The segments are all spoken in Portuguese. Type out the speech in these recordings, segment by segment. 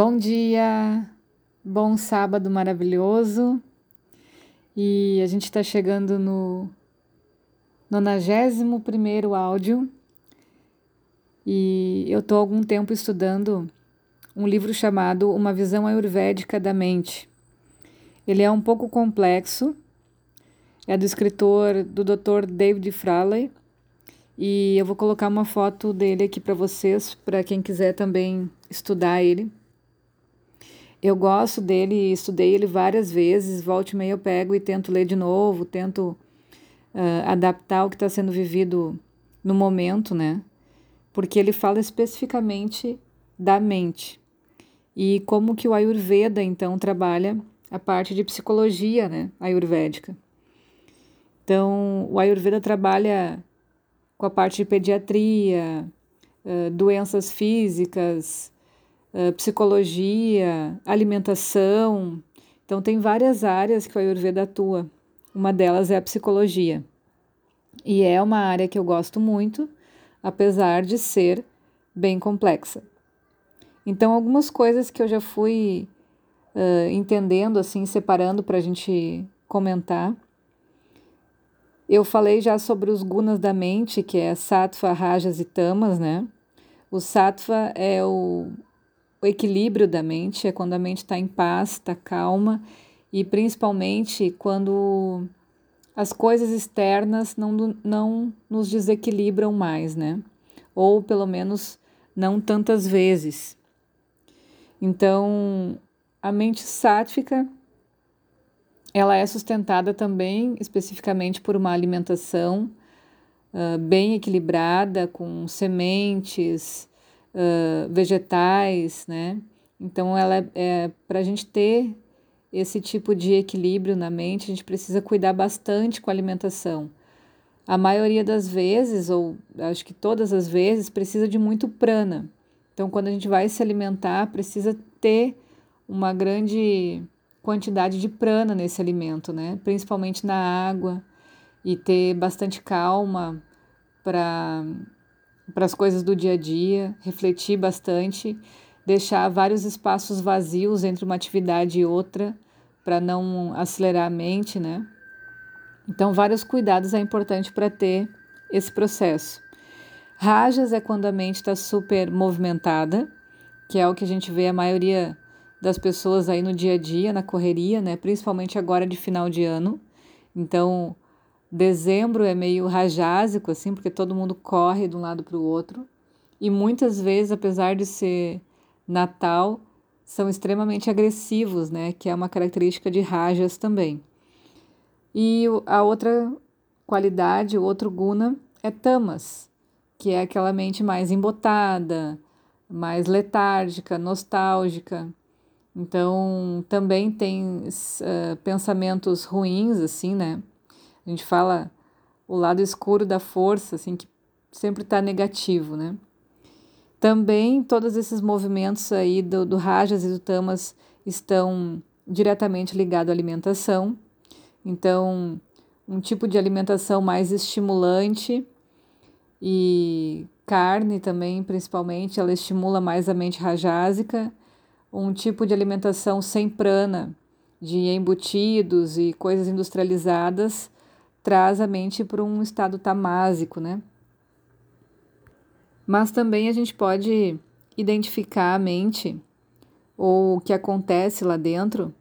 Bom dia, bom sábado maravilhoso. E a gente está chegando no 91 áudio. E eu estou há algum tempo estudando um livro chamado Uma Visão Ayurvédica da Mente. Ele é um pouco complexo, é do escritor do Dr. David Fraley. E eu vou colocar uma foto dele aqui para vocês, para quem quiser também estudar ele. Eu gosto dele, estudei ele várias vezes, volte e meia eu pego e tento ler de novo, tento uh, adaptar o que está sendo vivido no momento, né? Porque ele fala especificamente da mente e como que o Ayurveda então trabalha a parte de psicologia, né, ayurvédica. Então, o Ayurveda trabalha com a parte de pediatria, uh, doenças físicas, psicologia, alimentação. Então, tem várias áreas que o Ayurveda atua. Uma delas é a psicologia. E é uma área que eu gosto muito, apesar de ser bem complexa. Então, algumas coisas que eu já fui uh, entendendo, assim, separando para a gente comentar. Eu falei já sobre os gunas da mente, que é sattva, rajas e tamas, né? O sattva é o, o equilíbrio da mente, é quando a mente está em paz, está calma e principalmente quando as coisas externas não, não nos desequilibram mais, né? Ou pelo menos não tantas vezes. Então, a mente sátrica ela é sustentada também especificamente por uma alimentação uh, bem equilibrada, com sementes, vegetais, né? Então, ela é, é para a gente ter esse tipo de equilíbrio na mente, a gente precisa cuidar bastante com a alimentação. A maioria das vezes, ou acho que todas as vezes, precisa de muito prana. Então, quando a gente vai se alimentar, precisa ter uma grande quantidade de prana nesse alimento, né? Principalmente na água e ter bastante calma para para as coisas do dia a dia, refletir bastante, deixar vários espaços vazios entre uma atividade e outra para não acelerar a mente, né? Então, vários cuidados é importante para ter esse processo. Rajas é quando a mente está super movimentada, que é o que a gente vê a maioria das pessoas aí no dia a dia, na correria, né? Principalmente agora de final de ano. Então, Dezembro é meio rajásico, assim, porque todo mundo corre de um lado para o outro. E muitas vezes, apesar de ser Natal, são extremamente agressivos, né? Que é uma característica de rajas também. E a outra qualidade, o outro guna, é tamas, que é aquela mente mais embotada, mais letárgica, nostálgica. Então, também tem uh, pensamentos ruins, assim, né? A gente fala o lado escuro da força, assim, que sempre está negativo, né? Também todos esses movimentos aí do, do Rajas e do Tamas estão diretamente ligados à alimentação. Então, um tipo de alimentação mais estimulante e carne também, principalmente, ela estimula mais a mente rajásica. Um tipo de alimentação sem prana, de embutidos e coisas industrializadas, traz a mente para um estado tamásico, né? Mas também a gente pode identificar a mente ou o que acontece lá dentro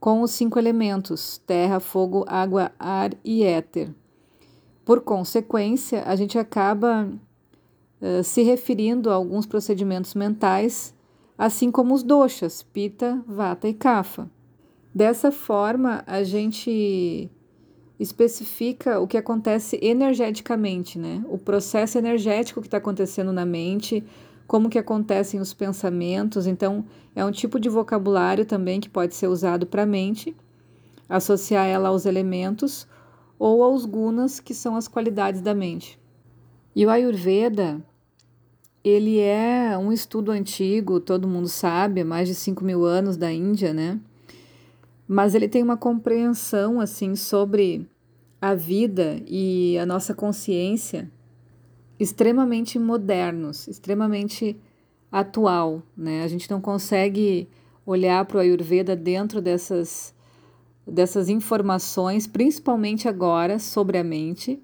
com os cinco elementos: terra, fogo, água, ar e éter. Por consequência, a gente acaba uh, se referindo a alguns procedimentos mentais, assim como os doshas, pita, vata e kapha. Dessa forma, a gente especifica o que acontece energeticamente, né? O processo energético que está acontecendo na mente, como que acontecem os pensamentos. Então, é um tipo de vocabulário também que pode ser usado para a mente, associar ela aos elementos ou aos gunas, que são as qualidades da mente. E o Ayurveda, ele é um estudo antigo, todo mundo sabe, há mais de 5 mil anos da Índia, né? Mas ele tem uma compreensão assim sobre a vida e a nossa consciência extremamente modernos, extremamente atual, né? A gente não consegue olhar para o Ayurveda dentro dessas, dessas informações, principalmente agora, sobre a mente,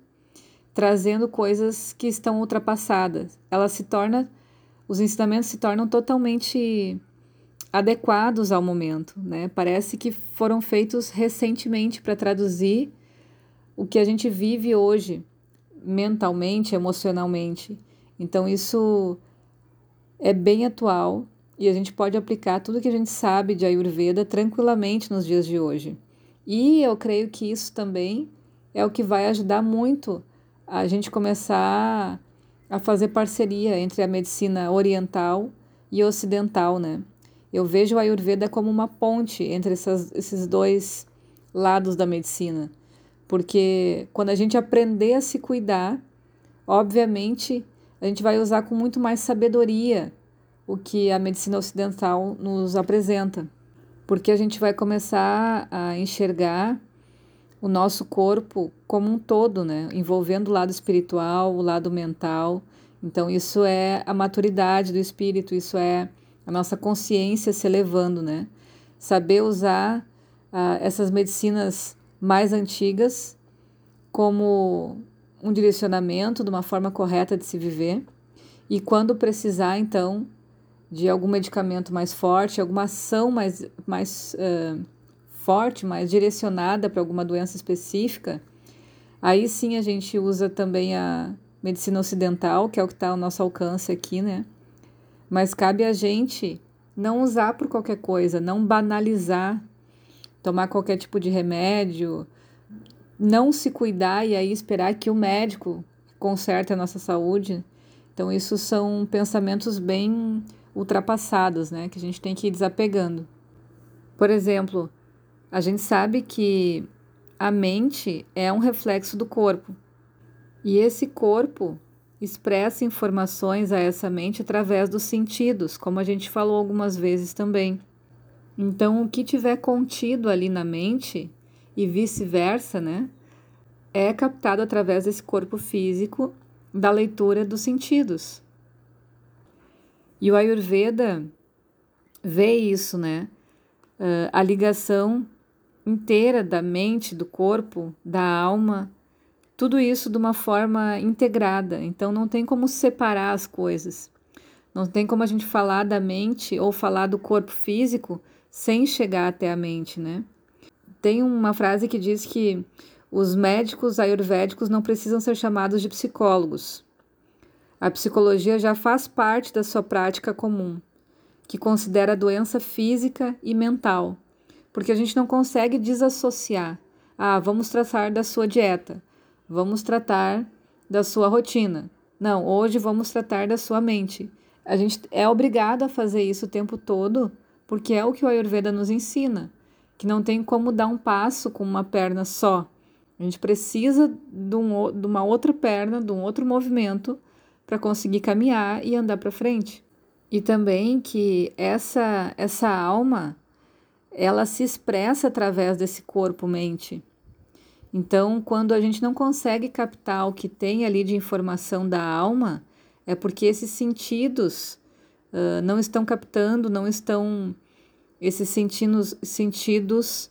trazendo coisas que estão ultrapassadas. Ela se torna, os ensinamentos se tornam totalmente adequados ao momento, né? Parece que foram feitos recentemente para traduzir o que a gente vive hoje, mentalmente, emocionalmente. Então isso é bem atual e a gente pode aplicar tudo que a gente sabe de Ayurveda tranquilamente nos dias de hoje. E eu creio que isso também é o que vai ajudar muito a gente começar a fazer parceria entre a medicina oriental e ocidental, né? Eu vejo a Ayurveda como uma ponte entre essas, esses dois lados da medicina, porque quando a gente aprender a se cuidar, obviamente a gente vai usar com muito mais sabedoria o que a medicina ocidental nos apresenta, porque a gente vai começar a enxergar o nosso corpo como um todo, né? envolvendo o lado espiritual, o lado mental. Então, isso é a maturidade do espírito, isso é a nossa consciência se elevando, né? Saber usar uh, essas medicinas mais antigas como um direcionamento de uma forma correta de se viver e quando precisar, então, de algum medicamento mais forte, alguma ação mais, mais uh, forte, mais direcionada para alguma doença específica, aí sim a gente usa também a medicina ocidental, que é o que está ao nosso alcance aqui, né? Mas cabe a gente não usar por qualquer coisa, não banalizar, tomar qualquer tipo de remédio, não se cuidar e aí esperar que o médico conserte a nossa saúde. Então, isso são pensamentos bem ultrapassados, né? Que a gente tem que ir desapegando. Por exemplo, a gente sabe que a mente é um reflexo do corpo. E esse corpo expressa informações a essa mente através dos sentidos, como a gente falou algumas vezes também. Então, o que tiver contido ali na mente e vice-versa, né, é captado através desse corpo físico da leitura dos sentidos. E o Ayurveda vê isso, né? Uh, a ligação inteira da mente, do corpo, da alma tudo isso de uma forma integrada. Então não tem como separar as coisas. Não tem como a gente falar da mente ou falar do corpo físico sem chegar até a mente, né? Tem uma frase que diz que os médicos ayurvédicos não precisam ser chamados de psicólogos. A psicologia já faz parte da sua prática comum, que considera a doença física e mental, porque a gente não consegue desassociar. Ah, vamos tratar da sua dieta vamos tratar da sua rotina. Não, hoje vamos tratar da sua mente. A gente é obrigado a fazer isso o tempo todo, porque é o que o Ayurveda nos ensina, que não tem como dar um passo com uma perna só. A gente precisa de, um, de uma outra perna, de um outro movimento para conseguir caminhar e andar para frente. E também que essa essa alma ela se expressa através desse corpo-mente. Então, quando a gente não consegue captar o que tem ali de informação da alma, é porque esses sentidos uh, não estão captando, não estão. Esses sentidos, sentidos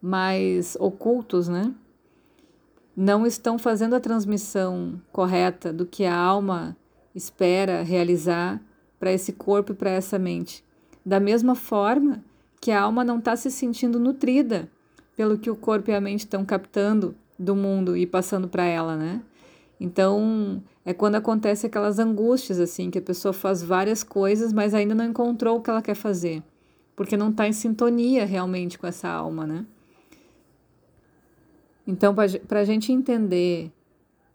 mais ocultos, né? Não estão fazendo a transmissão correta do que a alma espera realizar para esse corpo e para essa mente. Da mesma forma que a alma não está se sentindo nutrida pelo que o corpo e a mente estão captando do mundo e passando para ela, né? Então, é quando acontece aquelas angústias assim, que a pessoa faz várias coisas, mas ainda não encontrou o que ela quer fazer, porque não está em sintonia realmente com essa alma, né? Então, para a gente entender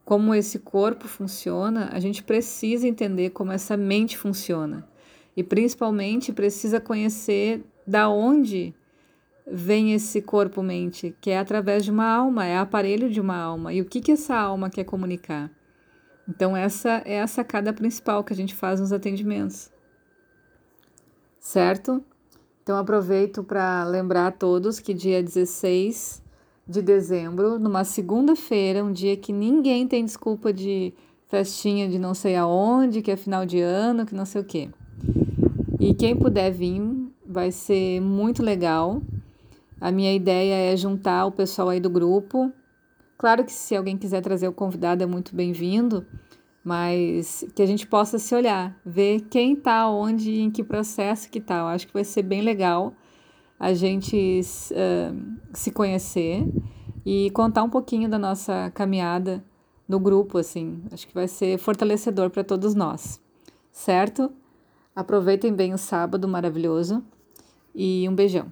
como esse corpo funciona, a gente precisa entender como essa mente funciona. E principalmente precisa conhecer da onde vem esse corpo-mente, que é através de uma alma, é aparelho de uma alma. E o que, que essa alma quer comunicar? Então, essa é a sacada principal que a gente faz nos atendimentos. Certo? Então, aproveito para lembrar a todos que dia 16 de dezembro, numa segunda-feira, um dia que ninguém tem desculpa de festinha de não sei aonde, que é final de ano, que não sei o quê. E quem puder vir, vai ser muito legal. A minha ideia é juntar o pessoal aí do grupo. Claro que se alguém quiser trazer o convidado é muito bem-vindo, mas que a gente possa se olhar, ver quem está onde, em que processo que está. Eu acho que vai ser bem legal a gente uh, se conhecer e contar um pouquinho da nossa caminhada no grupo, assim. Acho que vai ser fortalecedor para todos nós, certo? Aproveitem bem o sábado maravilhoso e um beijão.